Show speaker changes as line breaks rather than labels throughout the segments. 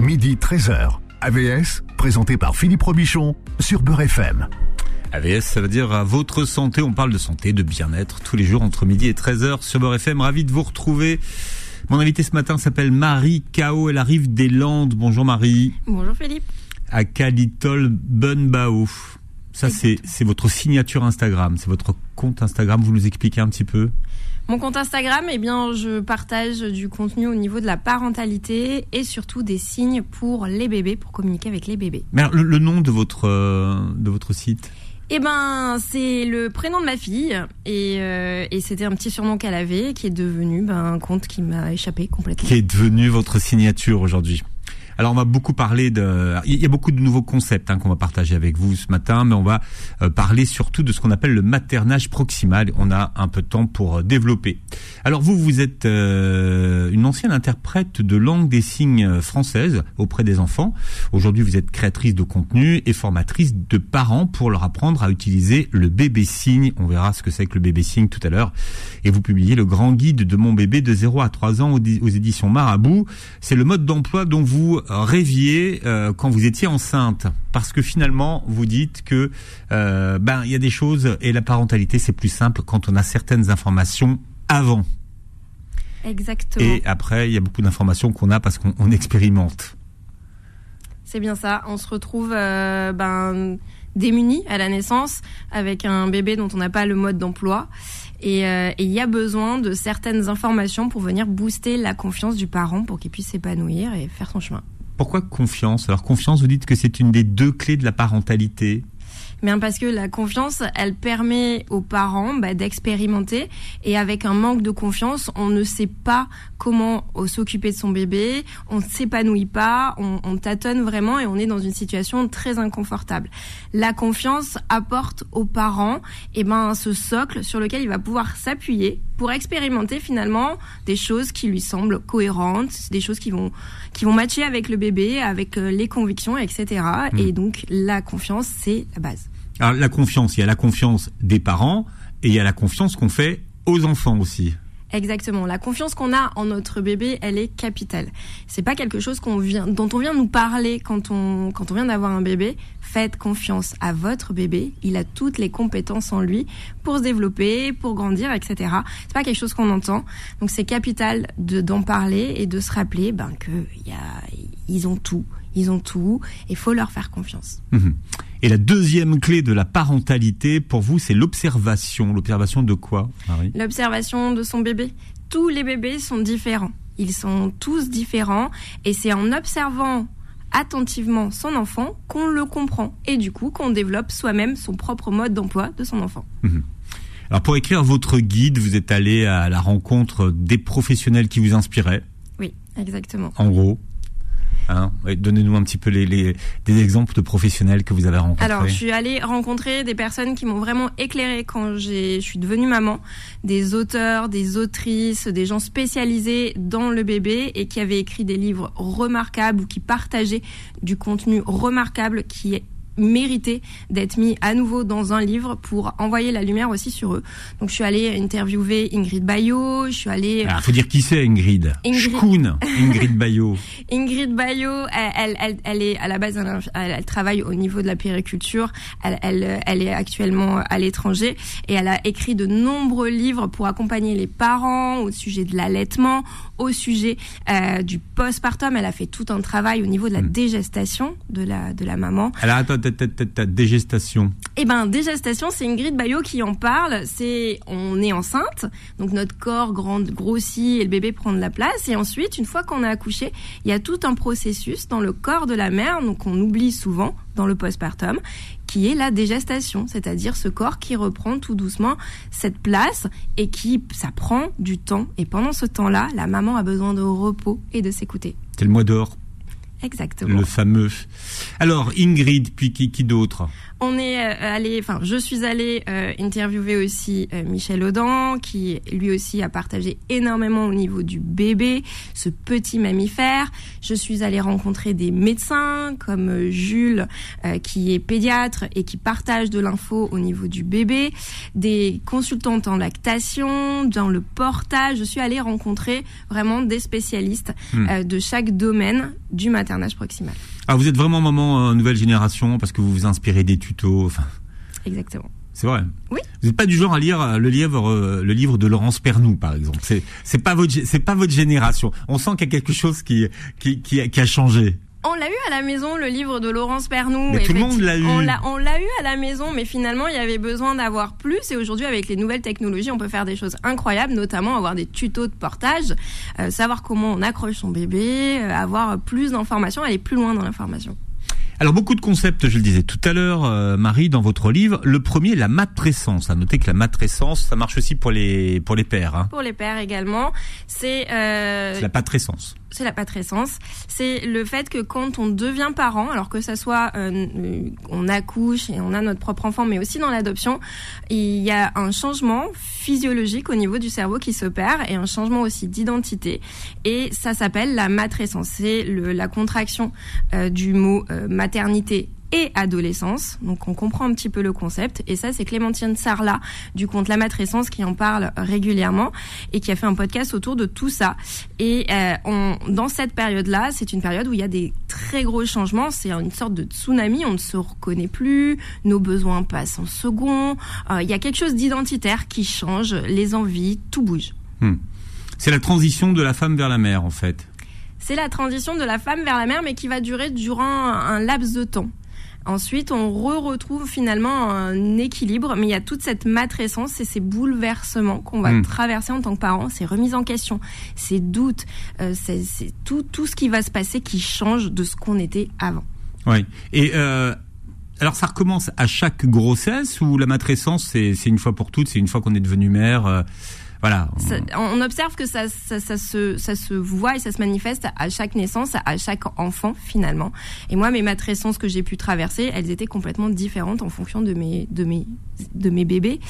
midi 13h. AVS, présenté par Philippe Robichon sur Beurre FM.
AVS, ça veut dire à votre santé. On parle de santé, de bien-être tous les jours entre midi et 13h sur Beurre FM. Ravi de vous retrouver. Mon invité ce matin s'appelle Marie Cao. Elle arrive des Landes. Bonjour Marie.
Bonjour Philippe.
À Calitol Bunbao. Ça, c'est votre signature Instagram. C'est votre compte Instagram. Vous nous expliquez un petit peu
Mon compte Instagram, eh bien, je partage du contenu au niveau de la parentalité et surtout des signes pour les bébés, pour communiquer avec les bébés.
Mais alors, le, le nom de votre, euh, de votre site?
Eh ben, c'est le prénom de ma fille et, euh, et c'était un petit surnom qu'elle avait qui est devenu ben, un compte qui m'a échappé complètement.
qui est devenu votre signature aujourd'hui. Alors on va beaucoup parler de, il y a beaucoup de nouveaux concepts hein, qu'on va partager avec vous ce matin, mais on va euh, parler surtout de ce qu'on appelle le maternage proximal. On a un peu de temps pour euh, développer. Alors vous, vous êtes euh, une ancienne interprète de langue des signes française auprès des enfants. Aujourd'hui, vous êtes créatrice de contenu et formatrice de parents pour leur apprendre à utiliser le bébé signe. On verra ce que c'est que le bébé signe tout à l'heure. Et vous publiez le grand guide de mon bébé de 0 à 3 ans aux éditions Marabout. C'est le mode d'emploi dont vous rêviez euh, quand vous étiez enceinte parce que finalement vous dites que euh, ben il y a des choses et la parentalité c'est plus simple quand on a certaines informations avant
Exactement.
et après il y a beaucoup d'informations qu'on a parce qu'on on expérimente.
C'est bien ça. On se retrouve euh, ben, démunis à la naissance avec un bébé dont on n'a pas le mode d'emploi. Et euh, et il y a besoin de certaines informations pour venir booster la confiance du parent pour qu'il puisse s'épanouir et faire son chemin.
Pourquoi confiance? Alors confiance, vous dites que c'est une des deux clés de la parentalité.
Bien parce que la confiance, elle permet aux parents bah, d'expérimenter et avec un manque de confiance, on ne sait pas comment euh, s'occuper de son bébé, on ne s'épanouit pas, on, on tâtonne vraiment et on est dans une situation très inconfortable. La confiance apporte aux parents et ben ce socle sur lequel il va pouvoir s'appuyer pour expérimenter finalement des choses qui lui semblent cohérentes, des choses qui vont qui vont matcher avec le bébé, avec euh, les convictions, etc.
Mm.
Et donc la confiance, c'est la base.
Alors la confiance, il y a la confiance des parents et il y a la confiance qu'on fait aux enfants aussi.
Exactement. La confiance qu'on a en notre bébé, elle est capitale. C'est pas quelque chose qu'on vient, dont on vient nous parler quand on, quand on vient d'avoir un bébé. Faites confiance à votre bébé. Il a toutes les compétences en lui pour se développer, pour grandir, etc. C'est pas quelque chose qu'on entend. Donc c'est capital de, d'en parler et de se rappeler, ben, que y a, ils ont tout. Ils ont tout. Il faut leur faire confiance.
Mhm. Et la deuxième clé de la parentalité, pour vous, c'est l'observation. L'observation de quoi, Marie?
L'observation de son bébé. Tous les bébés sont différents. Ils sont tous différents et c'est en observant attentivement son enfant qu'on le comprend et du coup qu'on développe soi-même son propre mode d'emploi de son enfant.
Alors pour écrire votre guide, vous êtes allé à la rencontre des professionnels qui vous inspiraient,
Oui, exactement.
en gros. Hein Donnez-nous un petit peu les, des exemples de professionnels que vous avez rencontrés.
Alors, je suis allée rencontrer des personnes qui m'ont vraiment éclairée quand je suis devenue maman, des auteurs, des autrices, des gens spécialisés dans le bébé et qui avaient écrit des livres remarquables ou qui partageaient du contenu remarquable qui est mérité d'être mis à nouveau dans un livre pour envoyer la lumière aussi sur eux. Donc je suis allée interviewer Ingrid Bayo, je suis allée
Alors, faut dire qui c'est Ingrid?
Ingrid.
Ingrid Bayo.
Ingrid Bayo, elle, elle, elle, est à la base, elle, elle- elle travaille au niveau de la périculture. Elle, elle, elle est actuellement à l'étranger et elle a écrit de nombreux livres pour accompagner les parents au sujet de l'allaitement, au sujet euh, du postpartum. Elle a fait tout un travail au niveau de la dégestation de la de la maman.
Alors attends, attends, dégestation.
Eh ben, dégestation, c'est Ingrid Bayo qui en parle. C'est, on est enceinte, donc notre corps grande, grossit et le bébé prend de la place. Et ensuite, une fois qu'on a accouché, il y a tout un processus dans le corps de la mère, donc on oublie souvent dans le postpartum, qui est la dégestation, c'est-à-dire ce corps qui reprend tout doucement cette place et qui, ça prend du temps. Et pendant ce temps-là, la maman a besoin de repos et de s'écouter.
C'est le mois d'or,
Exactement.
le fameux. Alors Ingrid, puis qui, qui d'autre?
On est euh, allé, enfin, je suis allée euh, interviewer aussi euh, Michel Audin, qui lui aussi a partagé énormément au niveau du bébé, ce petit mammifère. Je suis allée rencontrer des médecins comme Jules, qui est pédiatre et qui partage de l'info au niveau du bébé, des consultantes en lactation, dans le portage. Je suis allée rencontrer vraiment des spécialistes hmm. de chaque domaine du maternage proximal.
Ah, vous êtes vraiment maman nouvelle génération parce que vous vous inspirez des tutos. Enfin...
Exactement.
C'est vrai.
Oui.
Vous n'êtes pas du genre à lire euh, le livre, euh, le livre de Laurence Pernou, par exemple. C'est, c'est pas votre, c'est pas votre génération. On sent qu'il y a quelque chose qui, qui, qui, qui a changé.
On l'a eu à la maison, le livre de Laurence Pernou.
Mais tout le monde l'a eu.
On l'a, eu à la maison, mais finalement, il y avait besoin d'avoir plus. Et aujourd'hui, avec les nouvelles technologies, on peut faire des choses incroyables, notamment avoir des tutos de portage, euh, savoir comment on accroche son bébé, euh, avoir plus d'informations, aller plus loin dans l'information.
Alors beaucoup de concepts, je le disais tout à l'heure, euh, Marie, dans votre livre. Le premier, la matrescence. À noter que la matrescence, ça marche aussi pour les pour les pères. Hein.
Pour les pères également. C'est euh...
la patrescence
c'est la patrescence. C'est le fait que quand on devient parent, alors que ça soit euh, on accouche et on a notre propre enfant, mais aussi dans l'adoption, il y a un changement physiologique au niveau du cerveau qui s'opère et un changement aussi d'identité. Et ça s'appelle la matrescence. C'est la contraction euh, du mot euh, maternité et adolescence. Donc on comprend un petit peu le concept. Et ça, c'est Clémentine Sarlat du compte La Matrescence qui en parle régulièrement et qui a fait un podcast autour de tout ça. Et euh, dans cette période-là, c'est une période où il y a des très gros changements. C'est une sorte de tsunami. On ne se reconnaît plus. Nos besoins passent en second. Euh, il y a quelque chose d'identitaire qui change. Les envies, tout bouge. Hmm.
C'est la transition de la femme vers la mère, en fait.
C'est la transition de la femme vers la mère, mais qui va durer durant un laps de temps. Ensuite, on re retrouve finalement un équilibre, mais il y a toute cette matrescence et ces bouleversements qu'on va hmm. traverser en tant que parent, ces remises en question, ces doutes, euh, c'est tout, tout ce qui va se passer qui change de ce qu'on était avant.
Oui. Et euh, alors, ça recommence à chaque grossesse ou la matrescence, c'est une fois pour toutes, c'est une fois qu'on est devenu mère euh, voilà.
on observe que ça, ça, ça, se, ça se voit et ça se manifeste à chaque naissance, à chaque enfant finalement. Et moi, mes matrescences que j'ai pu traverser, elles étaient complètement différentes en fonction de mes, de mes, de mes bébés.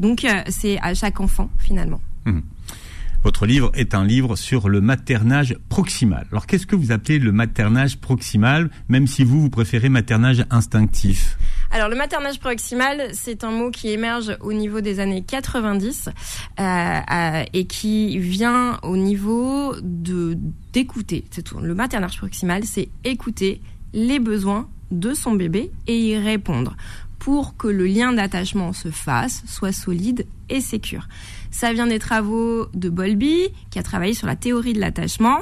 Donc, euh, c'est à chaque enfant finalement.
Mmh. Votre livre est un livre sur le maternage proximal. Alors qu'est-ce que vous appelez le maternage proximal, même si vous, vous préférez maternage instinctif?
Alors le maternage proximal, c'est un mot qui émerge au niveau des années 90 euh, euh, et qui vient au niveau de d'écouter. Le maternage proximal, c'est écouter les besoins de son bébé et y répondre pour que le lien d'attachement se fasse, soit solide et sécure. Ça vient des travaux de Bolby, qui a travaillé sur la théorie de l'attachement,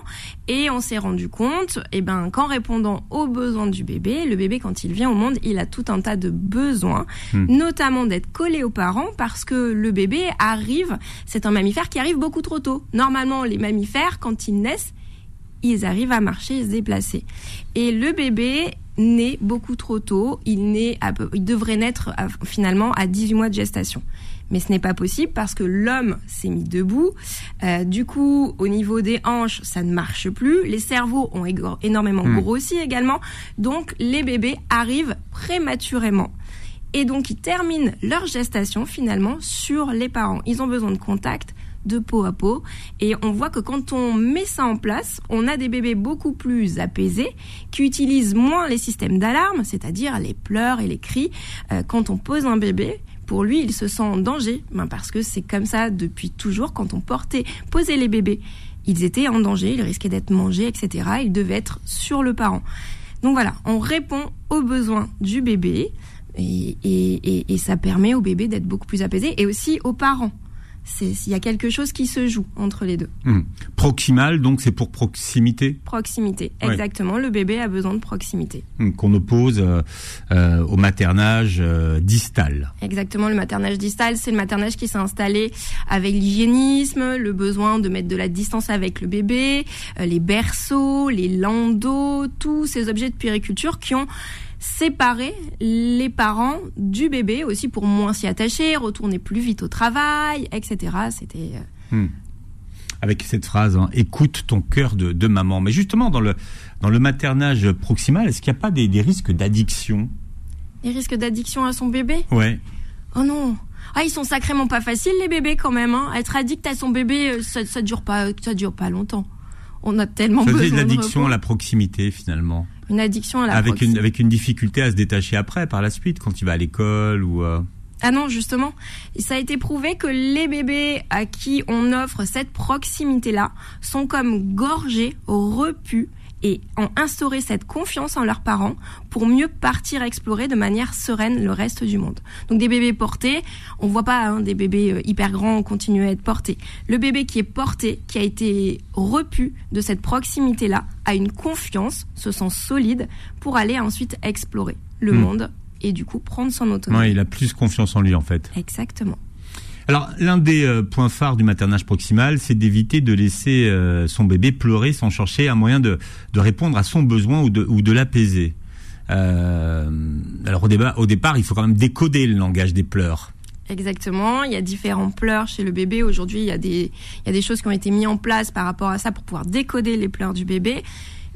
et on s'est rendu compte, eh ben, qu'en répondant aux besoins du bébé, le bébé, quand il vient au monde, il a tout un tas de besoins, hmm. notamment d'être collé aux parents, parce que le bébé arrive, c'est un mammifère qui arrive beaucoup trop tôt. Normalement, les mammifères, quand ils naissent, ils arrivent à marcher et se déplacer. Et le bébé naît beaucoup trop tôt. Il, naît il devrait naître finalement à 18 mois de gestation mais ce n'est pas possible parce que l'homme s'est mis debout. Euh, du coup, au niveau des hanches, ça ne marche plus. Les cerveaux ont énormément hmm. grossi également. Donc, les bébés arrivent prématurément. Et donc, ils terminent leur gestation finalement sur les parents. Ils ont besoin de contact de peau à peau. Et on voit que quand on met ça en place, on a des bébés beaucoup plus apaisés, qui utilisent moins les systèmes d'alarme, c'est-à-dire les pleurs et les cris. Euh, quand on pose un bébé, pour lui, il se sent en danger, ben parce que c'est comme ça depuis toujours. Quand on portait, posait les bébés, ils étaient en danger, ils risquaient d'être mangés, etc. Ils devaient être sur le parent. Donc voilà, on répond aux besoins du bébé et, ça permet au bébé d'être beaucoup plus apaisé et aussi aux parents il y a quelque chose qui se joue entre les deux.
Hmm. Proximal, donc c'est pour proximité
Proximité, exactement. Le bébé a besoin de proximité.
Hmm, qu'on oppose euh, euh, au maternage euh, distal.
Exactement, le maternage distal, c'est le maternage qui s'est installé avec l'hygiénisme, le besoin de mettre de la distance avec le bébé, les berceaux, les landaux, tous ces objets de puériculture qui ont séparer les parents du bébé aussi pour moins s'y attacher, retourner plus vite au travail, etc. C'était euh, hmm.
avec cette phrase hein, écoute ton cœur de, maman. Mais justement dans le dans le maternage proximal, est-ce qu'il n'y a pas des, risques d'addiction?
Les risques d'addiction à son bébé?
Ouais.
Oh non ah, ils sont sacrément pas faciles les bébés quand même. Hein. Être addict à son bébé, euh, ça, ça dure pas, ça dure pas longtemps. On a tellement
Ça
besoin de
addiction
repos.
à la proximité finalement.
Une addiction à la
Avec une, avec une difficulté à se détacher après, par la suite, quand il va à l'école ou... euh,
Ah non, justement, ça a été prouvé que les bébés à qui on offre cette proximité-là sont comme gorgés, repus et ont instauré cette confiance en leurs parents pour mieux partir explorer de manière sereine le reste du monde. Donc des bébés portés, on voit pas hein, des bébés euh, hyper grands continuer à être portés. Le bébé qui est porté, qui a été repu de cette proximité-là, a une confiance, se sent solide pour aller ensuite explorer le
Hmm.
monde et du coup prendre son autonomie.
Ouais, il a plus confiance en lui en fait.
Exactement.
Alors, l'un des euh, points phares du maternage proximal, c'est d'éviter de laisser euh, son bébé pleurer sans chercher un moyen de, de répondre à son besoin ou de, ou de l'apaiser. Euh, alors, au, au départ, il faut quand même décoder le langage des pleurs.
Exactement. Il y a différents pleurs chez le bébé. Aujourd'hui, il y a des, il y a des choses qui ont été mises en place par rapport à ça pour pouvoir décoder les pleurs du bébé.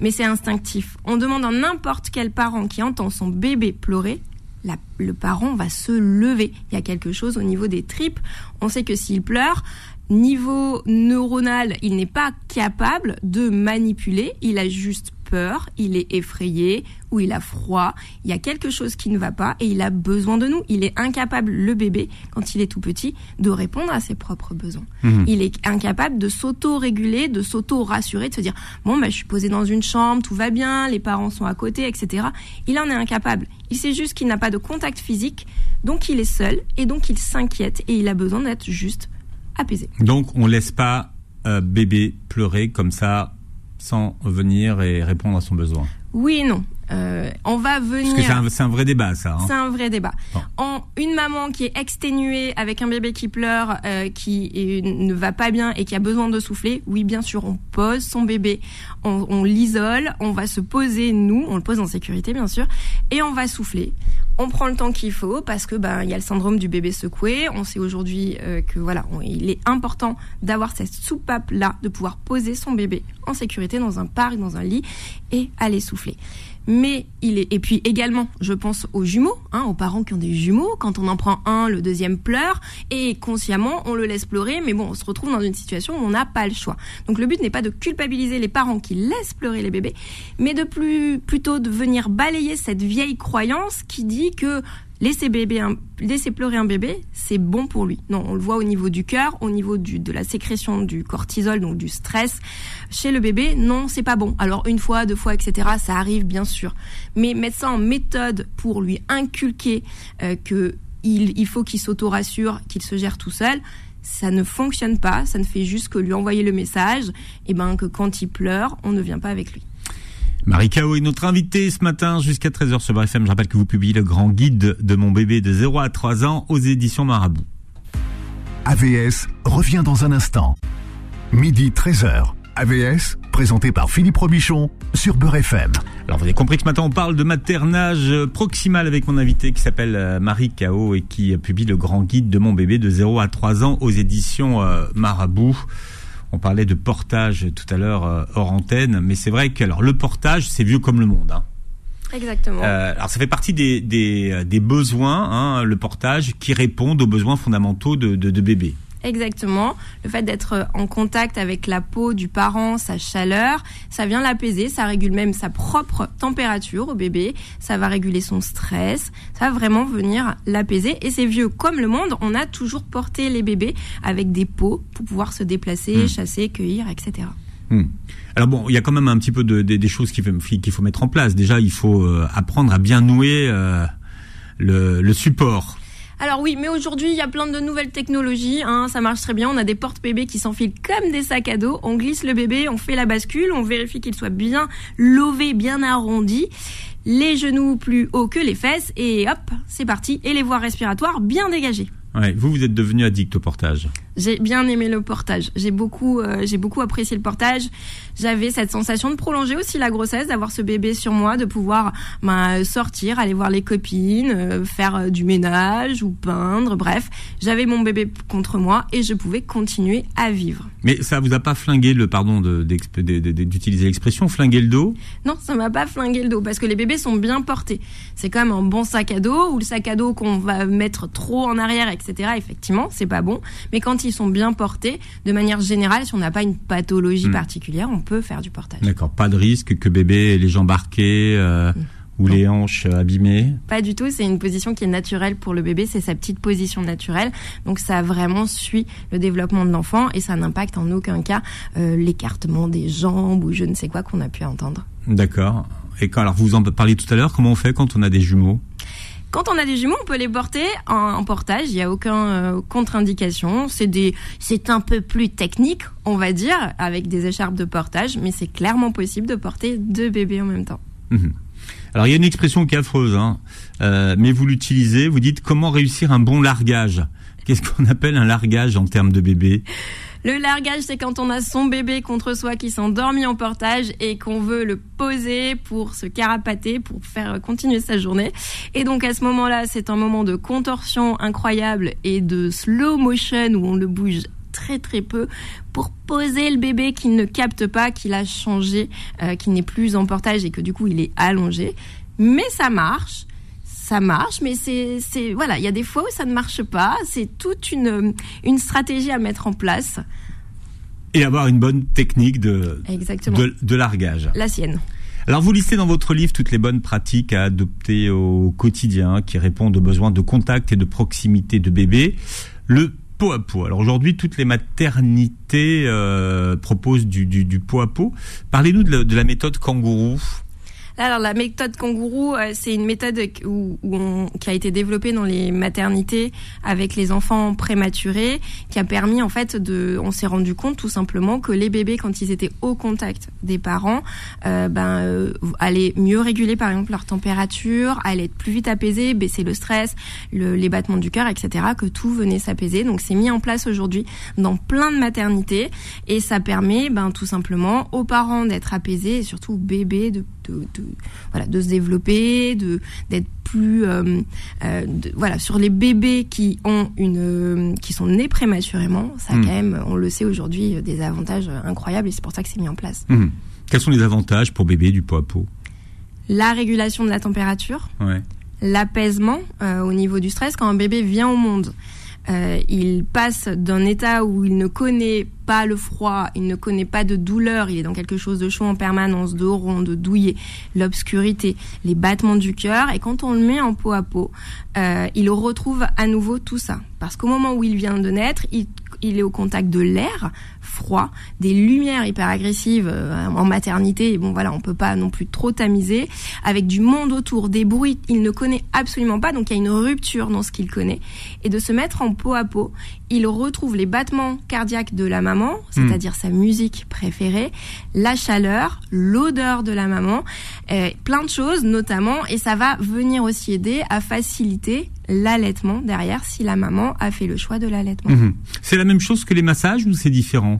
Mais c'est instinctif. On demande à n'importe quel parent qui entend son bébé pleurer, le parent va se lever. Il y a quelque chose au niveau des tripes. On sait que s'il pleure, niveau neuronal, il n'est pas capable de manipuler. Il a juste peur, il est effrayé ou il a froid. Il y a quelque chose qui ne va pas et il a besoin de nous. Il est incapable, le bébé, quand il est tout petit, de répondre à ses propres besoins.
Mhm.
Il est incapable de s'auto-réguler, de s'auto-rassurer, de se dire bon bah je suis posé dans une chambre, tout va bien, les parents sont à côté, etc. Il en est incapable. Il sait juste qu'il n'a pas de contact physique, donc il est seul et donc il s'inquiète et il a besoin d'être juste apaisé.
Donc, on laisse pas euh, bébé pleurer comme ça sans venir et répondre à son besoin.
Oui et non. Euh, on va
Parce
venir.
que c'est un, vrai débat, ça. hein.
C'est un vrai débat.
Bon.
En une maman qui est exténuée avec un bébé qui pleure, euh, qui est- ne va pas bien et qui a besoin de souffler, oui bien sûr on pose son bébé, on, on l'isole, on va se poser nous, on le pose en sécurité bien sûr, et on va souffler. On prend le temps qu'il faut parce que ben il y a le syndrome du bébé secoué. On sait aujourd'hui euh, que voilà, on- il est important d'avoir cette soupape là, de pouvoir poser son bébé en sécurité dans un parc, dans un lit et aller souffler mais il est et puis également je pense aux jumeaux hein, aux parents qui ont des jumeaux quand on en prend un le deuxième pleure et consciemment on le laisse pleurer mais bon on se retrouve dans une situation où on n'a pas le choix. Donc le but n'est pas de culpabiliser les parents qui laissent pleurer les bébés mais de plus plutôt de venir balayer cette vieille croyance qui dit que laisser bébé laisser pleurer un bébé c'est bon pour lui non on le voit au niveau du cœur au niveau du, de la sécrétion du cortisol donc du stress chez le bébé, non, c'est pas bon. Alors une fois, deux fois, etc., ça arrive bien sûr. Mais mettre ça en méthode pour lui inculquer euh, que il, il faut qu'il s'auto-rassure, qu'il se gère tout seul, ça ne fonctionne pas. Ça ne fait juste que lui envoyer le message, et ben que quand il pleure, on ne vient pas avec lui.
Marie Cao est notre invitée ce matin jusqu'à 13h sur BFM. Je rappelle que vous publiez le grand guide de mon bébé de 0 à 3 ans aux éditions Marabout.
AVS revient dans un instant. Midi 13h. AVS, présenté par Philippe Robichon sur Beurre FM.
Alors vous avez compris que ce matin on parle de maternage euh, proximal avec mon invité qui s'appelle euh, Marie Cao et qui euh, publie le grand guide de mon bébé de 0 à 3 ans aux éditions Marabout. On parlait de portage tout à l'heure euh, hors antenne, mais c'est vrai que alors le portage c'est vieux comme le monde. Hein.
Exactement.
Euh, alors ça fait partie des, des, euh, des besoins, hein, le portage, qui répondent aux besoins fondamentaux de, de, de bébé.
Exactement. Le fait d'être en contact avec la peau du parent, sa chaleur, ça vient l'apaiser, ça régule même sa propre température au bébé, ça va réguler son stress, ça va vraiment venir l'apaiser. Et c'est vieux comme le monde, on a toujours porté les bébés avec des peaux pour pouvoir se déplacer,
Mm.
chasser, cueillir, etc.
Hmm. Alors bon, il y a quand même un petit peu de, de- des choses qu'il faut, mettre en place. Déjà, il faut euh, apprendre à bien nouer euh, le, le support.
Alors oui, mais aujourd'hui, il y a plein de nouvelles technologies. Hein, ça marche très bien. On a des porte-bébés qui s'enfilent comme des sacs à dos. On glisse le bébé, on fait la bascule, on vérifie qu'il soit bien lové, bien arrondi. Les genoux plus hauts que les fesses. Et hop, c'est parti. Et les voies respiratoires bien dégagées.
Ouais, vous, vous êtes devenu addict au portage.
J'ai bien aimé le portage. J'ai beaucoup, euh, j'ai beaucoup apprécié le portage. J'avais cette sensation de prolonger aussi la grossesse, d'avoir ce bébé sur moi, de pouvoir ben, sortir, aller voir les copines, euh, faire euh, du ménage ou peindre. Bref, j'avais mon bébé contre moi et je pouvais continuer à vivre.
Mais ça vous a pas flingué le pardon d'utiliser l'expression flinguer le dos?
Non, ça m'a pas flingué le dos parce que les bébés sont bien portés. C'est comme un bon sac à dos ou le sac à dos qu'on va mettre trop en arrière, etc. Effectivement, c'est pas bon. Mais quand ils sont bien portés, de manière générale, si on n'a pas une pathologie hmm. particulière, on peut faire du portage.
D'accord, pas de risque que bébé ait les jambes arquées euh, hmm. ou les hanches abîmées
Pas du tout, c'est une position qui est naturelle pour le bébé, c'est sa petite position naturelle. Donc ça vraiment suit le développement de l'enfant et ça n'impacte en aucun cas euh, l'écartement des jambes ou je ne sais quoi qu'on a pu entendre.
D'accord. Et quand alors vous en parliez tout à l'heure, comment on fait quand on a des jumeaux?
Quand on a des jumeaux, on peut les porter en, portage. Il n'y a aucun euh, contre-indication. C'est des, c'est un peu plus technique, on va dire, avec des écharpes de portage, mais c'est clairement possible de porter deux bébés en même temps.
Mhm. Alors il y a une expression qui est affreuse, hein. euh, mais vous l'utilisez. Vous dites comment réussir un bon largage? Qu'est-ce qu'on appelle un largage en termes de bébé
le largage, c'est quand on a son bébé contre soi qui s'endormit en portage et qu'on veut le poser pour se carapater, pour faire continuer sa journée. Et donc à ce moment-là, c'est un moment de contorsion incroyable et de slow motion où on le bouge très très peu pour poser le bébé qui ne capte pas, qu'il a changé, euh, qui n'est plus en portage et que du coup il est allongé. Mais ça marche ça marche, mais c'est, voilà, il y a des fois où ça ne marche pas. C'est toute une, une stratégie à mettre en place.
Et avoir une bonne technique de, de, de largage.
La sienne.
Alors vous listez dans votre livre toutes les bonnes pratiques à adopter au quotidien qui répondent aux besoins de contact et de proximité de bébé. Le pot à pot. Alors aujourd'hui, toutes les maternités euh, proposent du, du, du, pot à pot. Parlez-nous de, de la méthode kangourou.
Alors la méthode kangourou, euh, c'est une méthode où, qui a été développée dans les maternités avec les enfants prématurés, qui a permis en fait de, on s'est rendu compte tout simplement que les bébés quand ils étaient au contact des parents, euh, ben euh, allaient mieux réguler par exemple leur température, allaient être plus vite apaisés, baisser le stress, les battements du cœur, etc. Que tout venait s'apaiser. Donc c'est mis en place aujourd'hui dans plein de maternités et ça permet ben tout simplement aux parents d'être apaisés et surtout aux bébés de de, voilà, de se développer, de d'être plus euh, euh, voilà sur les bébés qui ont une euh, qui sont nés prématurément, ça a hmm. quand même, on le sait aujourd'hui, des avantages incroyables et c'est pour ça que c'est mis en place.
Hmm. Quels sont les avantages pour bébé du pot à pot
La régulation de la température, l'apaisement au niveau du stress quand un bébé vient au monde. Il passe d'un état où il ne connaît pas le froid, il ne connaît pas de douleur, il est dans quelque chose de chaud en permanence, de rond, de douillet, l'obscurité, les battements du cœur. Et quand on le met en peau à peau, euh, il retrouve à nouveau tout ça. Parce qu'au moment où il vient de naître, il est au contact de l'air froid, des lumières hyper agressives euh, en maternité. Et bon, voilà, on peut pas non plus trop tamiser. Avec du monde autour, des bruits, il ne connaît absolument pas. Donc il y a une rupture dans ce qu'il connaît. Et de se mettre en peau à peau, il retrouve les battements cardiaques de la maman, c'est-à-dire sa musique préférée, la chaleur, l'odeur de la maman, euh, plein de choses notamment, et ça va venir aussi aider à faciliter l'allaitement derrière si la maman a fait le choix de l'allaitement. Mhm.
C'est la même chose que les massages ou c'est différent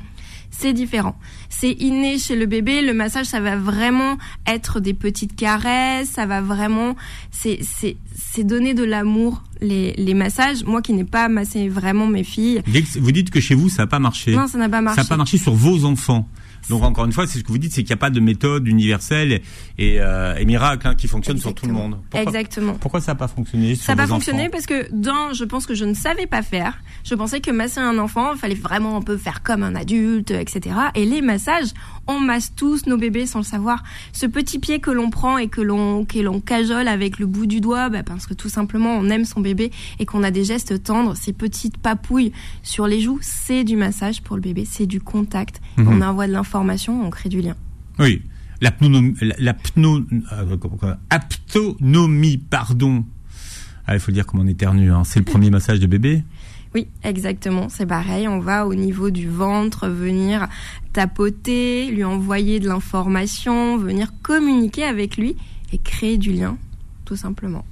c'est différent. C'est inné chez le bébé. Le massage, ça va vraiment être des petites caresses. Ça va vraiment, c'est c'est c'est donner de l'amour. Les les massages. Moi qui n'ai pas massé vraiment mes filles.
Vous dites que chez vous ça n'a pas marché.
Non, ça n'a pas marché.
Ça n'a pas marché sur vos enfants. Donc encore une fois, c'est ce que vous dites, c'est qu'il n'y a pas de méthode universelle et, euh, et miracle hein, qui fonctionne sur tout le monde.
Exactement.
Pourquoi ça n'a pas fonctionné
Ça n'a pas fonctionné parce que d'un, je pense que je ne savais pas faire. Je pensais que masser un enfant, il fallait vraiment un peu faire comme un adulte, etc. Et les massages, on masse tous nos bébés sans le savoir. Ce petit pied que l'on prend et que l'on que l'on cajole avec le bout du doigt, bah, parce que tout simplement on aime son bébé et qu'on a des gestes tendres, ces petites papouilles sur les joues, c'est du massage pour le bébé, c'est du contact. Mhm. On envoie de l'information, on crée du lien.
Oui, l'aptonomie, pardon. Ah, il faut dire comme on éternue, hein. c'est le premier massage de bébé.
Oui, exactement, c'est pareil. On va au niveau du ventre venir tapoter, lui envoyer de l'information, venir communiquer avec lui et créer du lien, tout simplement.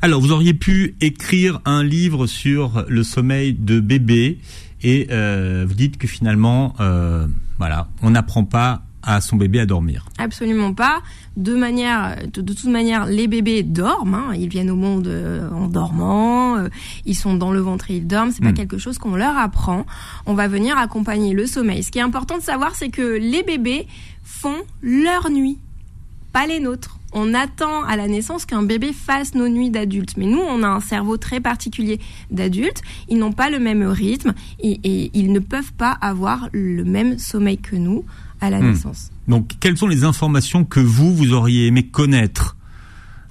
Alors, vous auriez pu écrire un livre sur le sommeil de bébé Et euh, vous dites que finalement, euh, voilà, on n'apprend pas à son bébé à dormir.
Absolument pas. De manière, de, toute manière, les bébés dorment. Hein. Ils viennent au monde euh, en dormant. euh, ils sont dans le ventre et ils dorment. C'est pas
Mm.
quelque chose qu'on leur apprend. On va venir accompagner le sommeil. Ce qui est important de savoir, c'est que les bébés font leur nuit, pas les nôtres. On attend à la naissance qu'un bébé fasse nos nuits d'adultes. Mais nous, on a un cerveau très particulier d'adultes. Ils n'ont pas le même rythme et, et ils ne peuvent pas avoir le même sommeil que nous à la
Hmm.
naissance.
Donc, quelles sont les informations que vous, vous auriez aimé connaître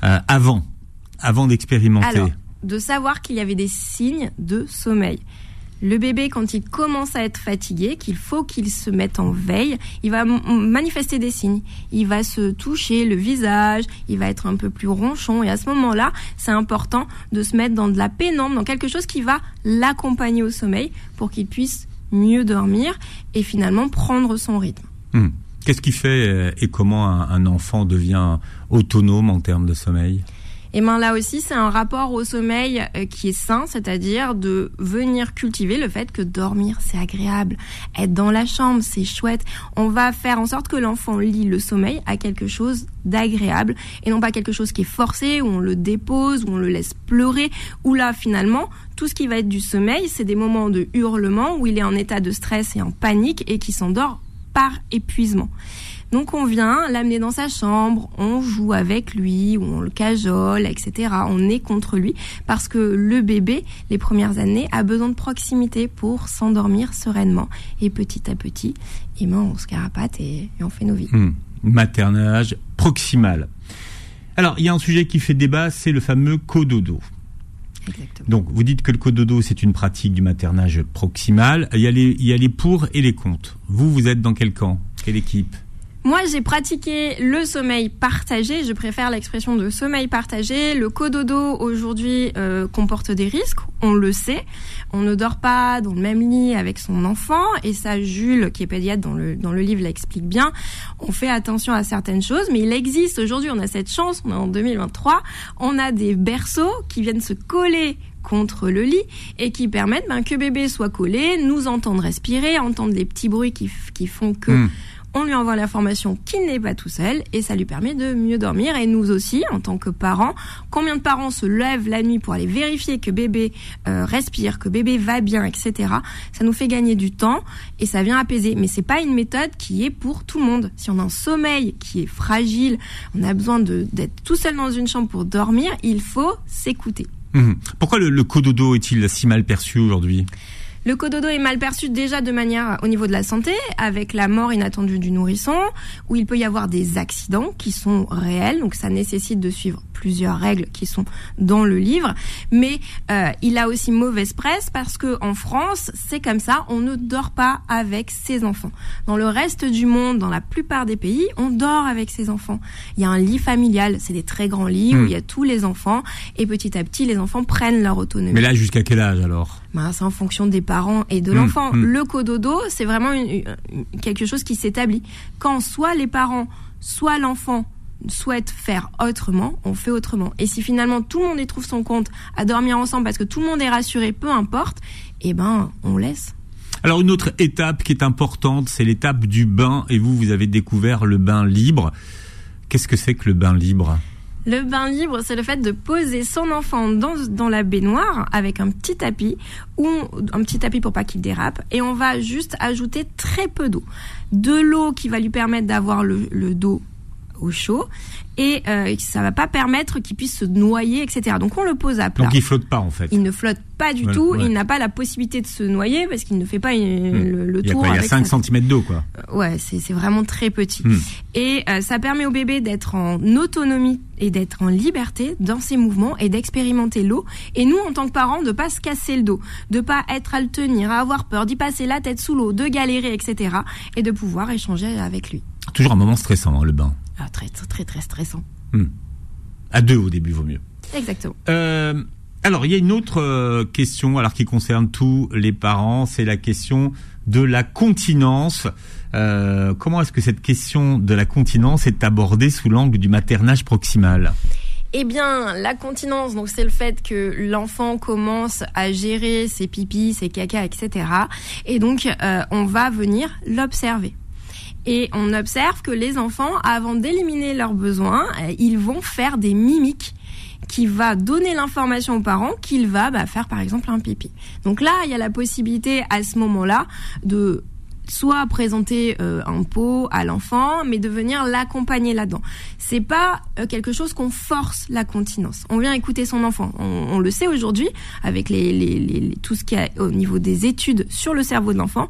euh, avant, avant d'expérimenter
Alors, de savoir qu'il y avait des signes de sommeil. Le bébé, quand il commence à être fatigué, qu'il faut qu'il se mette en veille, il va manifester des signes. Il va se toucher le visage, il va être un peu plus ronchon. Et à ce moment-là, c'est important de se mettre dans de la pénombre, dans quelque chose qui va l'accompagner au sommeil pour qu'il puisse mieux dormir et finalement prendre son rythme.
Hmm. Qu'est-ce qui fait euh, et comment un, enfant devient autonome en termes de sommeil?
Et ben là aussi, c'est un rapport au sommeil euh, qui est sain, c'est-à-dire de venir cultiver le fait que dormir, c'est agréable. Être dans la chambre, c'est chouette. On va faire en sorte que l'enfant lie le sommeil à quelque chose d'agréable et non pas quelque chose qui est forcé, où on le dépose, où on le laisse pleurer, où là, finalement, tout ce qui va être du sommeil, c'est des moments de hurlement où il est en état de stress et en panique et qui s'endort par épuisement. Donc on vient l'amener dans sa chambre, on joue avec lui, on le cajole, etc. On est contre lui parce que le bébé, les premières années, a besoin de proximité pour s'endormir sereinement. Et petit à petit, eh ben, on se carapate et, et on fait nos vies.
Hmm. Maternage proximal. Alors, il y a un sujet qui fait débat, c'est le fameux cododo. Donc, vous dites que le cododo, c'est une pratique du maternage proximal. Il y, a il y a les pour et les contre. Vous, vous êtes dans quel camp? Quelle équipe?
Moi, j'ai pratiqué le sommeil partagé. Je préfère l'expression de sommeil partagé. Le cododo aujourd'hui euh, comporte des risques. On le sait. On ne dort pas dans le même lit avec son enfant. Et ça, Jules, qui est pédiatre dans le dans le livre, l'explique bien. On fait attention à certaines choses, mais il existe aujourd'hui. On a cette chance. On est en 2023. On a des berceaux qui viennent se coller contre le lit et qui permettent ben, que bébé soit collé, nous entendre respirer, entendre les petits bruits qui, qui font que
Hmm.
On lui envoie l'information qu'il n'est pas tout seul et ça lui permet de mieux dormir. Et nous aussi, en tant que parents, combien de parents se lèvent la nuit pour aller vérifier que bébé euh, respire, que bébé va bien, etc. Ça nous fait gagner du temps et ça vient apaiser. Mais c'est pas une méthode qui est pour tout le monde. Si on a un sommeil qui est fragile, on a besoin d'être tout seul dans une chambre pour dormir, il faut s'écouter.
Hmm. Pourquoi le, le cododo est-il si mal perçu aujourd'hui?
Le cododo est mal perçu déjà de manière au niveau de la santé, avec la mort inattendue du nourrisson, où il peut y avoir des accidents qui sont réels, donc ça nécessite de suivre plusieurs règles qui sont dans le livre. Mais euh, il a aussi mauvaise presse parce que en France, c'est comme ça, on ne dort pas avec ses enfants. Dans le reste du monde, dans la plupart des pays, on dort avec ses enfants. Il y a un lit familial, c'est des très grands lits où
Hmm.
il y a tous les enfants, et petit à petit, les enfants prennent leur autonomie.
Mais là, jusqu'à quel âge alors?
Ben, c'est en fonction des parents et de
Mm,
l'enfant.
mm.
Le cododo, c'est vraiment une- une- quelque chose qui s'établit. Quand soit les parents, soit l'enfant souhaitent faire autrement, on fait autrement. Et si finalement tout le monde y trouve son compte à dormir ensemble parce que tout le monde est rassuré, peu importe, eh ben on laisse.
Alors une autre étape qui est importante, c'est l'étape du bain. Et vous, vous avez découvert le bain libre. Qu'est-ce que c'est que le bain libre?
Le bain libre, c'est le fait de poser son enfant dans, dans la baignoire avec un petit tapis ou un petit tapis pour pas qu'il dérape et on va juste ajouter très peu d'eau. De l'eau qui va lui permettre d'avoir le, le dos au chaud et euh, ça va pas permettre qu'il puisse se noyer, etc. Donc on le pose à plat.
Donc il flotte pas en fait.
Il ne flotte pas du
Ouais,
tout,
ouais.
il n'a pas la possibilité de se noyer parce qu'il ne fait pas une-
Hmm.
le, le
Il
tour
quoi Il y a
avec
5
sa-
cm d'eau quoi.
Ouais, c'est c'est vraiment très petit.
Hmm.
Et euh, ça permet au bébé d'être en autonomie et d'être en liberté dans ses mouvements et d'expérimenter l'eau. Et nous, en tant que parents, de pas se casser le dos, de pas être à le tenir, à avoir peur, d'y passer la tête sous l'eau, de galérer, etc. Et de pouvoir échanger avec lui.
Toujours un moment stressant hein, le bain.
Ah, très, très, très, stressant.
À deux au début vaut mieux.
Exactement.
Euh, alors, il y a une autre euh, question, alors qui concerne tous les parents, c'est la question de la continence. Euh, comment est-ce que cette question de la continence est abordée sous l'angle du maternage proximal?
Eh bien, la continence, donc c'est le fait que l'enfant commence à gérer ses pipis, ses caca, etc. Et donc, euh, on va venir l'observer. Et on observe que les enfants, avant d'éliminer leurs besoins, euh, ils vont faire des mimiques qui va donner l'information aux parents qu'il va bah, faire par exemple un pipi. Donc là, il y a la possibilité à ce moment-là de soit présenter euh, un pot à l'enfant, mais de venir l'accompagner là-dedans. C'est pas euh, quelque chose qu'on force la continence. On vient écouter son enfant. On, le sait aujourd'hui avec les, les, les, tout ce qui est au niveau des études sur le cerveau de l'enfant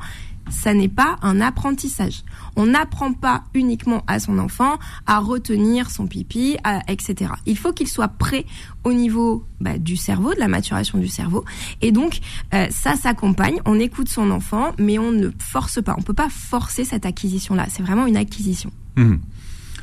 ça n'est pas un apprentissage. On n'apprend pas uniquement à son enfant à retenir son pipi, etc. Il faut qu'il soit prêt au niveau bah, du cerveau, de la maturation du cerveau. Et donc, euh, ça s'accompagne. On écoute son enfant, mais on ne force pas. On peut pas forcer cette acquisition-là. C'est vraiment une acquisition.
Mmh.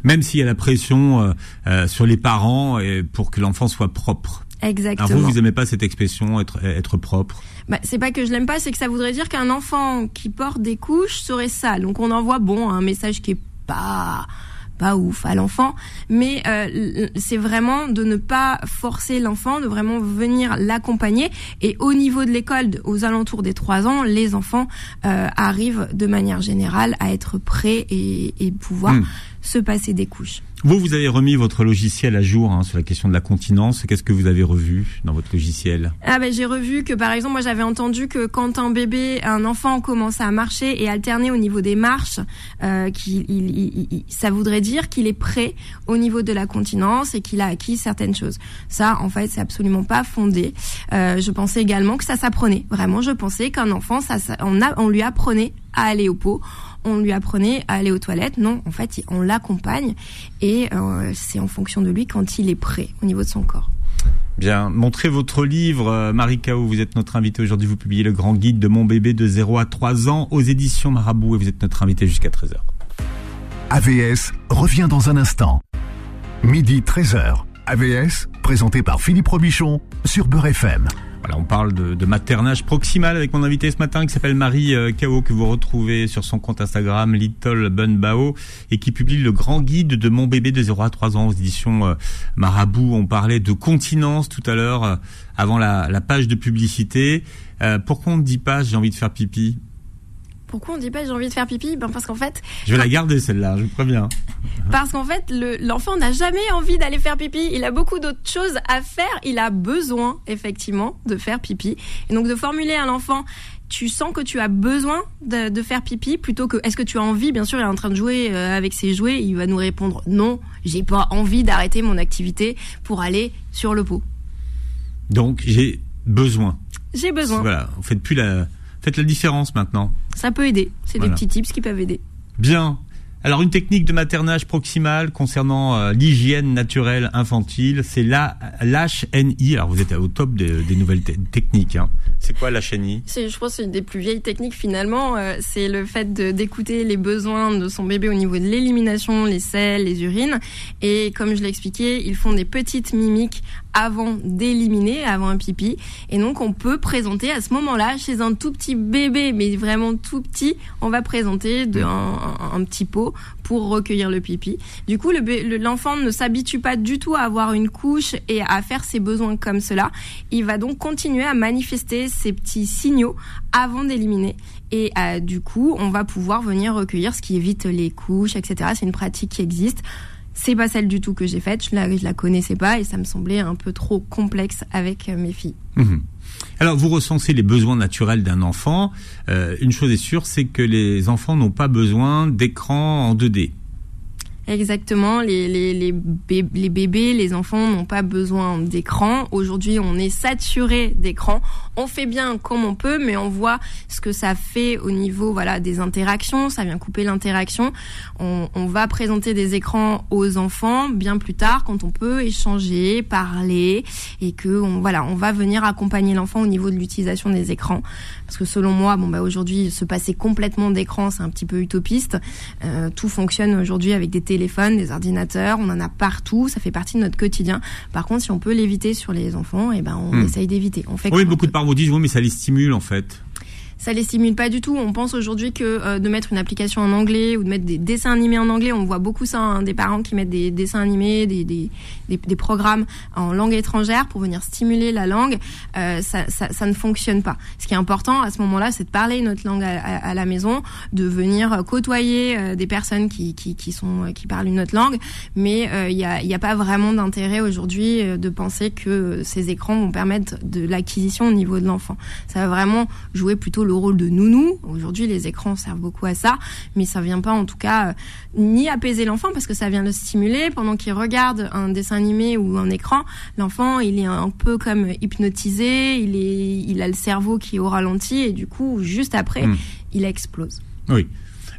Même s'il y a la pression euh, euh, sur les parents pour que l'enfant soit propre.
Exactement.
Alors vous, vous aimez pas cette expression, être, être propre
bah, C'est pas que je l'aime pas, c'est que ça voudrait dire qu'un enfant qui porte des couches serait sale. Donc on envoie, bon, un message qui est pas pas ouf à l'enfant, mais euh, c'est vraiment de ne pas forcer l'enfant, de vraiment venir l'accompagner. Et au niveau de l'école, aux alentours des trois ans, les enfants euh, arrivent de manière générale à être prêts et, et pouvoir hmm. se passer des couches.
Vous, vous avez remis votre logiciel à jour hein, sur la question de la continence. Qu'est-ce que vous avez revu dans votre logiciel?
Ah ben j'ai revu que par exemple moi j'avais entendu que quand un bébé, un enfant commence à marcher et alterner au niveau des marches, euh, qu'il, il, ça voudrait dire qu'il est prêt au niveau de la continence et qu'il a acquis certaines choses. Ça en fait c'est absolument pas fondé. Euh, je pensais également que ça s'apprenait. Vraiment je pensais qu'un enfant ça, on, a, on lui apprenait à aller au pot on lui apprenait à aller aux toilettes. Non, en fait, on l'accompagne et euh, c'est en fonction de lui quand il est prêt au niveau de son corps.
Bien, montrez votre livre, euh, Marie Cao, vous êtes notre invitée aujourd'hui, vous publiez le grand guide de mon bébé de 0 à 3 ans aux éditions Marabout et vous êtes notre invitée jusqu'à 13h.
AVS revient dans un instant. Midi 13h. AVS, présenté par Philippe Robichon sur Beurre FM.
Voilà, on parle de, maternage proximal avec mon invité ce matin qui s'appelle Marie euh, Kao que vous retrouvez sur son compte Instagram Little Bun Bao et qui publie le grand guide de mon bébé de 0 à 3 ans aux éditions euh, Marabout. On parlait de continence tout à l'heure euh, avant la, la, page de publicité. pourquoi on ne dit pas j'ai envie de faire pipi?
Pourquoi on dit pas j'ai envie de faire pipi? Ben parce qu'en fait.
Je vais la garder celle-là, je vous préviens.
Parce qu'en fait, l'enfant n'a jamais envie d'aller faire pipi. Il a beaucoup d'autres choses à faire. Il a besoin effectivement de faire pipi. Et donc de formuler à l'enfant tu sens que tu as besoin de, faire pipi plutôt que est-ce que tu as envie? Bien sûr, il est en train de jouer euh, avec ses jouets. Il va nous répondre non, j'ai pas envie d'arrêter mon activité pour aller sur le pot.
Donc j'ai besoin.
J'ai besoin.
Voilà, vous faites plus la Faites la différence maintenant.
Ça peut aider. C'est des petits tips qui peuvent aider.
Bien. Alors une technique de maternage proximal concernant euh, l'hygiène naturelle infantile, c'est la l'HNI. Alors vous êtes au top des nouvelles techniques. Hein. C'est quoi l'HNI
je pense, c'est une des plus vieilles techniques finalement. Euh, c'est le fait d'écouter les besoins de son bébé au niveau de l'élimination, les selles, les urines. Et comme je l'ai expliqué, ils font des petites mimiques avant d'éliminer, avant un pipi. Et donc on peut présenter à ce moment-là, chez un tout petit bébé, mais vraiment tout petit, on va présenter de, un, petit pot pour recueillir le pipi. Du coup, l'enfant ne s'habitue pas du tout à avoir une couche et à faire ses besoins comme cela. Il va donc continuer à manifester ces petits signaux avant d'éliminer. Et euh, du coup, on va pouvoir venir recueillir ce qui évite les couches, etc. C'est une pratique qui existe. C'est pas celle du tout que j'ai faite, je la, je la connaissais pas et ça me semblait un peu trop complexe avec euh, mes filles.
Mhm. Alors, vous recensez les besoins naturels d'un enfant. Euh, une chose est sûre, c'est que les enfants n'ont pas besoin d'écran en 2D.
Exactement, les, les, les, bébés, les enfants n'ont pas besoin d'écran. Aujourd'hui, on est saturé d'écran. On fait bien comme on peut, mais on voit ce que ça fait au niveau voilà des interactions. Ça vient couper l'interaction. On, on, va présenter des écrans aux enfants bien plus tard, quand on peut échanger, parler, et que voilà, on va venir accompagner l'enfant au niveau de l'utilisation des écrans. Parce que selon moi, bon bah aujourd'hui, se passer complètement d'écran, c'est un petit peu utopiste. Euh, tout fonctionne aujourd'hui avec des téléphones, des ordinateurs, on en a partout, ça fait partie de notre quotidien. Par contre, si on peut l'éviter sur les enfants, et eh ben on hmm. essaye d'éviter. On
fait oui, beaucoup de parents vous disent oui, mais ça les stimule en fait
ça les stimule pas du tout. On pense aujourd'hui que euh, de mettre une application en anglais ou de mettre des dessins animés en anglais, on voit beaucoup ça, hein, des parents qui mettent des dessins animés, des, des, des, programmes en langue étrangère pour venir stimuler la langue. Euh, ça, ça, ça, ne fonctionne pas. Ce qui est important à ce moment-là, c'est de parler notre langue à, à, la maison, de venir côtoyer euh, des personnes qui, qui, qui, sont, qui parlent une autre langue. Mais il n'y a, y a pas vraiment d'intérêt aujourd'hui de penser que ces écrans vont permettre de l'acquisition au niveau de l'enfant. Ça va vraiment jouer plutôt le le rôle de nounou. Aujourd'hui, les écrans servent beaucoup à ça, mais ça vient pas en tout cas euh, ni apaiser l'enfant parce que ça vient le stimuler pendant qu'il regarde un dessin animé ou un écran. L'enfant, il est un peu comme hypnotisé, il est, il a le cerveau qui est au ralenti et du coup, juste après, hmm. il explose.
Oui.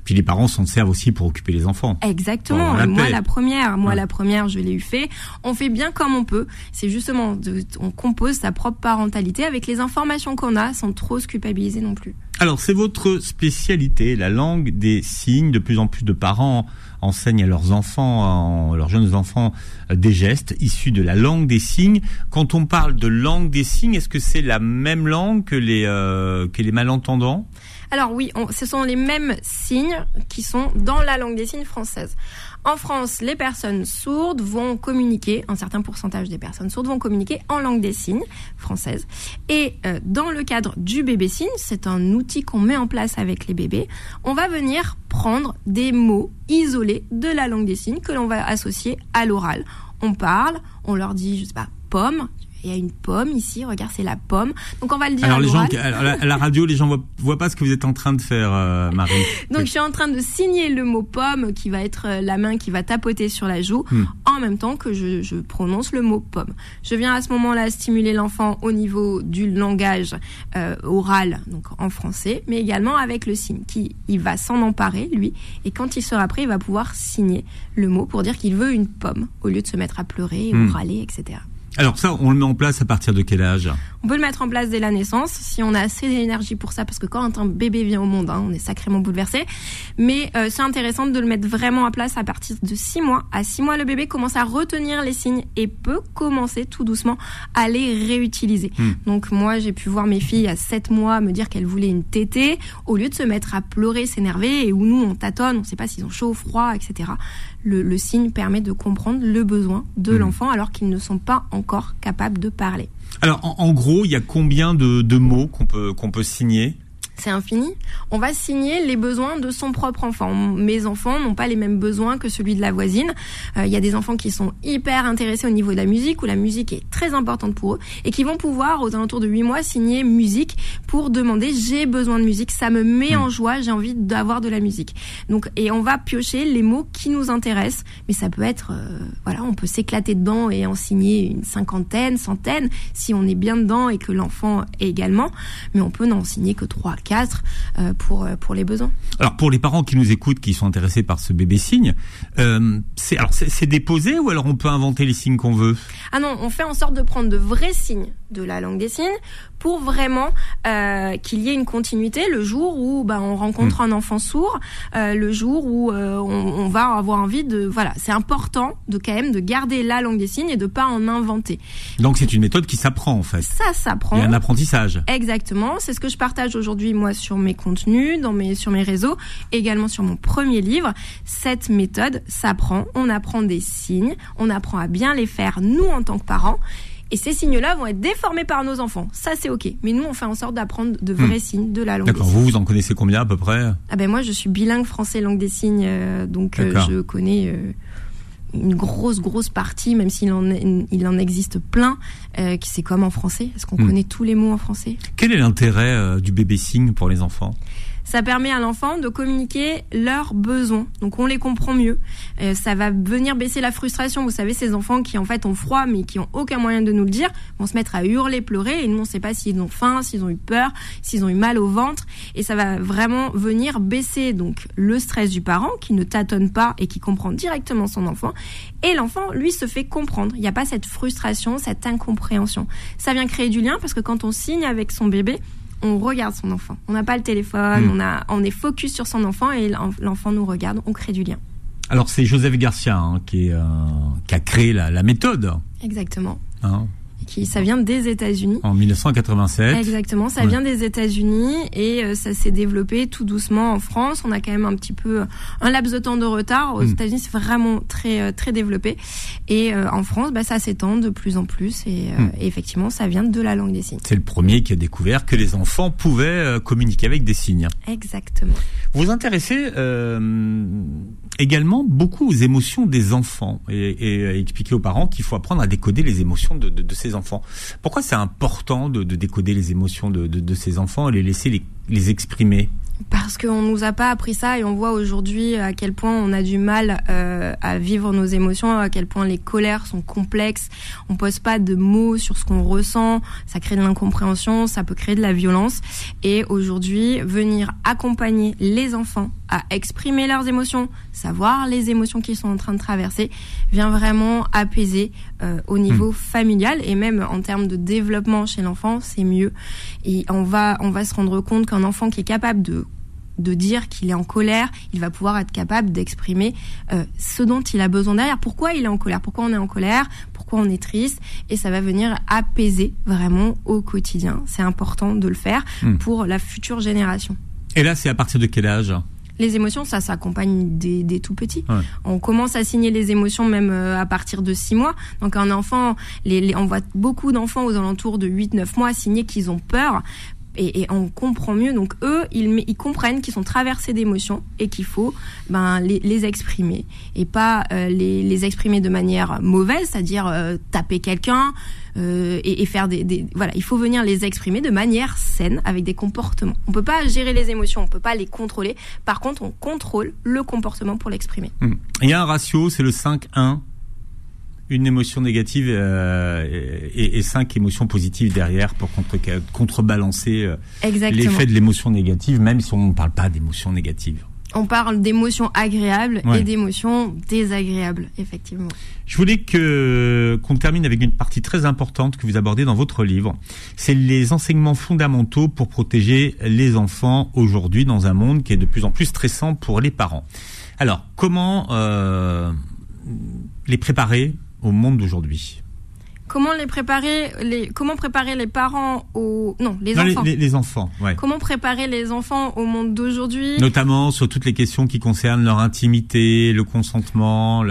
Puis les parents s'en servent aussi pour occuper les enfants.
Exactement. moi la première, moi la première, je l'ai eu fait. On fait bien comme on peut. C'est justement, de, on compose sa propre parentalité avec les informations qu'on a, sans trop se culpabiliser non plus.
Alors c'est votre spécialité, la langue des signes. De plus en plus de parents enseignent à leurs enfants, à leurs jeunes enfants, euh, des gestes issus de la langue des signes. Quand on parle de langue des signes, est-ce que c'est la même langue que les euh, que les malentendants?
Alors oui, ce sont les mêmes signes qui sont dans la langue des signes française. En France, les personnes sourdes vont communiquer, un certain pourcentage des personnes sourdes vont communiquer en langue des signes française. Et euh, dans le cadre du bébé signe, c'est un outil qu'on met en place avec les bébés, on va venir prendre des mots isolés de la langue des signes que l'on va associer à l'oral. On parle, on leur dit, je sais pas, pomme, il y a une pomme ici, regarde, c'est la pomme. Donc on va le dire.
Alors les gens, à la, radio, les gens voient, voient pas ce que vous êtes en train de faire, euh, Marie.
Donc je suis en train de signer le mot pomme, qui va être euh, la main qui va tapoter sur la joue, hmm. en même temps que je, je, prononce le mot pomme. Je viens à ce moment-là stimuler l'enfant au niveau du langage euh, oral, donc en français, mais également avec le signe, qui il va s'en emparer lui, et quand il sera prêt, il va pouvoir signer le mot pour dire qu'il veut une pomme, au lieu de se mettre à pleurer ou hmm. râler, etc.
Alors ça, on le met en place à partir de quel âge?
On peut le mettre en place dès la naissance, si on a assez d'énergie pour ça, parce que quand un bébé vient au monde, hein, on est sacrément bouleversé. Mais euh, c'est intéressant de le mettre vraiment en place à partir de 6 mois. À 6 mois, le bébé commence à retenir les signes et peut commencer tout doucement à les réutiliser. Hmm. Donc moi, j'ai pu voir mes filles à 7 mois me dire qu'elles voulaient une tétée, au lieu de se mettre à pleurer, s'énerver, et où nous, on tâtonne, on ne sait pas s'ils ont chaud, froid, etc. Le, le, signe permet de comprendre le besoin de hmm. l'enfant alors qu'ils ne sont pas en encore capable de parler.
Alors en, gros, il y a combien de, de mots qu'on peut qu'on peut signer
c'est infini. On va signer les besoins de son propre enfant. Mes enfants n'ont pas les mêmes besoins que celui de la voisine. Euh, il y a des enfants qui sont hyper intéressés au niveau de la musique, où la musique est très importante pour eux, et qui vont pouvoir, aux alentours de 8 mois, signer musique pour demander j'ai besoin de musique, ça me met en hmm. joie, j'ai envie d'avoir de la musique. Donc, et on va piocher les mots qui nous intéressent, mais ça peut être, euh, voilà, on peut s'éclater dedans et en signer une cinquantaine, centaine, si on est bien dedans et que l'enfant est également, mais on peut n'en signer que 3, 4 euh, pour, euh, pour les besoins.
Alors pour les parents qui nous écoutent, qui sont intéressés par ce bébé signe, euh, c'est alors c'est déposé ou alors on peut inventer les signes qu'on veut?
Ah non, on fait en sorte de prendre de vrais signes de la langue des signes pour vraiment euh, qu'il y ait une continuité le jour où bah, on rencontre hmm. un enfant sourd, euh, le jour où euh, on, on, va avoir envie de voilà, c'est important de quand même de garder la langue des signes et de pas en inventer.
Donc c'est une méthode qui s'apprend en fait.
Ça s'apprend.
Il y a un apprentissage.
Exactement, c'est ce que je partage aujourd'hui moi sur mes contenus, dans mes sur mes réseaux, également sur mon premier livre. Cette méthode s'apprend, on apprend des signes, on apprend à bien les faire nous en tant que parents et ces signes-là vont être déformés par nos enfants. Ça, c'est OK. Mais nous, on fait en sorte d'apprendre de vrais hmm. signes de la langue
D'accord. Vous, vous en connaissez combien à peu près?
Ah ben moi, je suis bilingue français-langue des signes. Euh, donc, euh, je connais... Euh, une grosse grosse partie, même s'il en, il en existe plein, qui c'est comme en français. Est-ce qu'on hmm. connaît tous les mots en français?
Quel est l'intérêt du bébé signe pour les enfants?
Ça permet à l'enfant de communiquer leurs besoins. Donc on les comprend mieux. Euh, ça va venir baisser la frustration. Vous savez, ces enfants qui en fait ont froid mais qui ont aucun moyen de nous le dire vont se mettre à hurler, pleurer et nous on ne sait pas s'ils ont faim, s'ils ont eu peur, s'ils ont eu mal au ventre et ça va vraiment venir baisser donc le stress du parent qui ne tâtonne pas et qui comprend directement son enfant et l'enfant lui se fait comprendre. Il n'y a pas cette frustration, cette incompréhension. Ça vient créer du lien parce que quand on signe avec son bébé, on regarde son enfant. On n'a pas le téléphone, hmm. on, a, on est focus sur son enfant et l'enfant nous regarde, on crée du lien.
Alors c'est Joseph Garcia hein, qui, est, euh, qui a créé la, méthode.
Exactement.
Hein
qui ça vient des États-Unis.
En 1987.
Exactement, ça vient des États-Unis et euh, ça s'est développé tout doucement en France. On a quand même un petit peu un laps de temps de retard. Aux hmm. États-Unis, c'est vraiment très euh, très développé et euh, en France, bah, ça s'étend de plus en plus et, hmm. et, effectivement, ça vient de la langue des signes.
C'est le premier qui a découvert que les enfants pouvaient communiquer avec des signes.
Exactement.
Vous vous intéressez également beaucoup aux émotions des enfants et, et expliquer aux parents qu'il faut apprendre à décoder les émotions de, de, de ces enfants. Pourquoi c'est important de, de, décoder les émotions de, ces enfants et les laisser les, les exprimer
parce qu'on nous a pas appris ça et on voit aujourd'hui à quel point on a du mal euh, à vivre nos émotions, à quel point les colères sont complexes. On pose pas de mots sur ce qu'on ressent, ça crée de l'incompréhension, ça peut créer de la violence. Et aujourd'hui, venir accompagner les enfants à exprimer leurs émotions, savoir les émotions qu'ils sont en train de traverser, vient vraiment apaiser euh, au niveau hmm. familial et même en termes de développement chez l'enfant, c'est mieux. Et on va on va se rendre compte qu'un enfant qui est capable de de dire qu'il est en colère, il va pouvoir être capable d'exprimer euh, ce dont il a besoin derrière. Pourquoi il est en colère? Pourquoi on est en colère? Pourquoi on est triste? Et ça va venir apaiser vraiment au quotidien. C'est important de le faire hmm. pour la future génération.
Et là, c'est à partir de quel âge?
Les émotions, ça s'accompagne des, tout petits. On commence à signer les émotions même euh, à partir de 6 mois. Donc un enfant, les, on voit beaucoup d'enfants aux alentours de 8-9 mois signer qu'ils ont peur et, on comprend mieux. Donc eux, ils, comprennent qu'ils sont traversés d'émotions et qu'il faut ben, les, exprimer et pas euh, les, exprimer de manière mauvaise, c'est-à-dire euh, taper quelqu'un euh, et, faire des, voilà. Il faut venir les exprimer de manière saine avec des comportements. On peut pas gérer les émotions, on peut pas les contrôler. Par contre, on contrôle le comportement pour l'exprimer.
Hmm. Il y a un ratio, c'est le 5-1 une émotion négative euh, et, et, cinq émotions positives derrière pour contre, contrebalancer euh, l'effet de l'émotion négative, même si on ne parle pas d'émotions négatives.
On parle d'émotions agréables et d'émotions désagréables, effectivement.
Je voulais que qu'on termine avec une partie très importante que vous abordez dans votre livre. C'est les enseignements fondamentaux pour protéger les enfants aujourd'hui dans un monde qui est de plus en plus stressant pour les parents. Alors, comment euh, les préparer au monde d'aujourd'hui
Comment les préparer les comment préparer les parents au non les enfants
les, enfants ouais.
comment préparer les enfants au monde d'aujourd'hui?
Notamment sur toutes les questions qui concernent leur intimité le consentement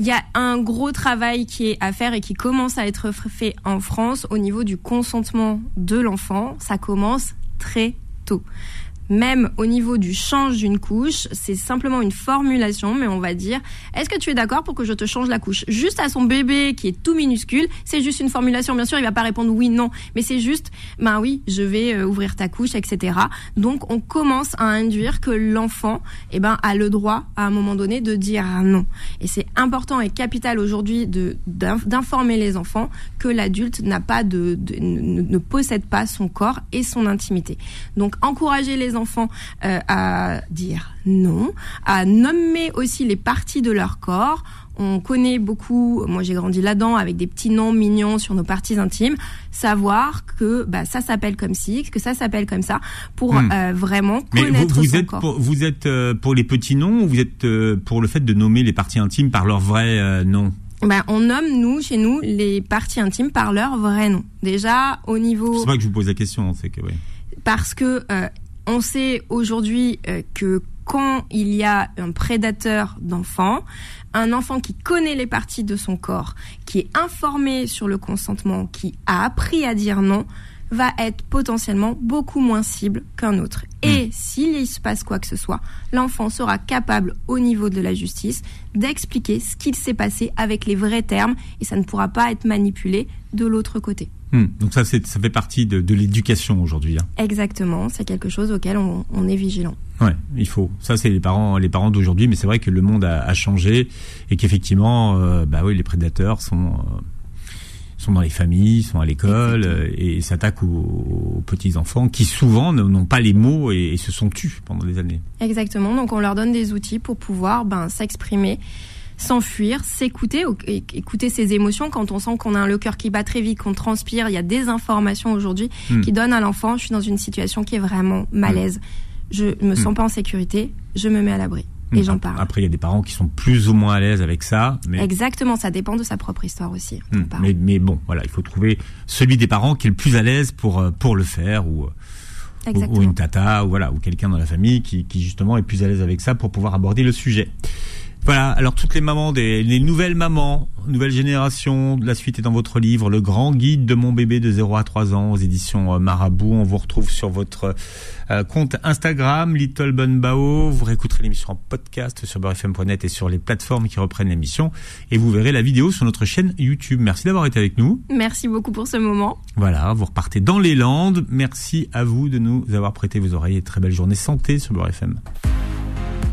il y a un gros travail qui est à faire et qui commence à être fait en France au niveau du consentement de l'enfant. Ça commence très tôt même au niveau du change d'une couche, c'est simplement une formulation, mais on va dire, est-ce que tu es d'accord pour que je te change la couche? Juste à son bébé qui est tout minuscule, c'est juste une formulation. Bien sûr, il va pas répondre oui, non, mais c'est juste, ben oui, je vais euh, ouvrir ta couche, etc. Donc, on commence à induire que l'enfant, eh ben, a le droit à un moment donné de dire non. Et c'est important et capital aujourd'hui d'informer les enfants que l'adulte n'a pas de, ne, ne possède pas son corps et son intimité. Donc, encourager les enfants euh, à dire non, à nommer aussi les parties de leur corps. On connaît beaucoup, moi j'ai grandi là-dedans avec des petits noms mignons sur nos parties intimes, savoir que bah, ça s'appelle comme ci, que ça s'appelle comme ça, pour hmm. euh, vraiment connaître
vous, vous
son
êtes
corps.
Pour, vous êtes euh, pour les petits noms ou vous êtes pour le fait de nommer les parties intimes par leur vrai nom?
Ben, on nomme, nous, chez nous, les parties intimes par leur vrai nom. Déjà, au niveau...
C'est pas que je vous pose la question, c'est que... oui.
Parce que on sait aujourd'hui euh, que quand il y a un prédateur d'enfants, un enfant qui connaît les parties de son corps, qui est informé sur le consentement, qui a appris à dire non, va être potentiellement beaucoup moins cible qu'un autre. Et hmm. s'il se passe quoi que ce soit, l'enfant sera capable au niveau de la justice d'expliquer ce qu'il s'est passé avec les vrais termes et ça ne pourra pas être manipulé de l'autre côté.
Hmm. Donc ça, ça fait partie de, de l'éducation aujourd'hui. Hein.
Exactement, c'est quelque chose auquel on, on, est vigilant.
Ouais, il faut. Ça, c'est les parents, les parents d'aujourd'hui, mais c'est vrai que le monde a, a changé et qu'effectivement, euh, bah oui, les prédateurs sont euh, sont dans les familles, sont à l'école euh, et s'attaquent aux, petits enfants qui souvent n'ont pas les mots et, et, se sont tus pendant des années.
Exactement. Donc on leur donne des outils pour pouvoir ben, s'exprimer s'enfuir, s'écouter, écouter ses émotions quand on sent qu'on a le cœur qui bat très vite, qu'on transpire. Il y a des informations aujourd'hui hmm. qui donnent à l'enfant, je suis dans une situation qui est vraiment malaise. Je me sens hmm. pas en sécurité, je me mets à l'abri. et j'en parle.
Après, il y a des parents qui sont plus ou moins à l'aise avec ça. Mais...
Exactement, ça dépend de sa propre histoire aussi.
Hmm. Mais, mais, bon, voilà, il faut trouver celui des parents qui est le plus à l'aise pour, euh, pour le faire ou, euh, ou, une tata ou voilà ou quelqu'un dans la famille qui, qui justement est plus à l'aise avec ça pour pouvoir aborder le sujet. Voilà, alors toutes les mamans, des, les nouvelles mamans, nouvelle génération, la suite est dans votre livre, Le grand guide de mon bébé de 0 à 3 ans aux éditions euh, Marabout. On vous retrouve sur votre euh, compte Instagram, Little Bao. Vous réécouterez l'émission en podcast sur beurrefm.net et sur les plateformes qui reprennent l'émission. Et vous verrez la vidéo sur notre chaîne YouTube. Merci d'avoir été avec nous.
Merci beaucoup pour ce moment.
Voilà, vous repartez dans les Landes. Merci à vous de nous avoir prêté vos oreilles et très belle journée santé sur Beurre FM.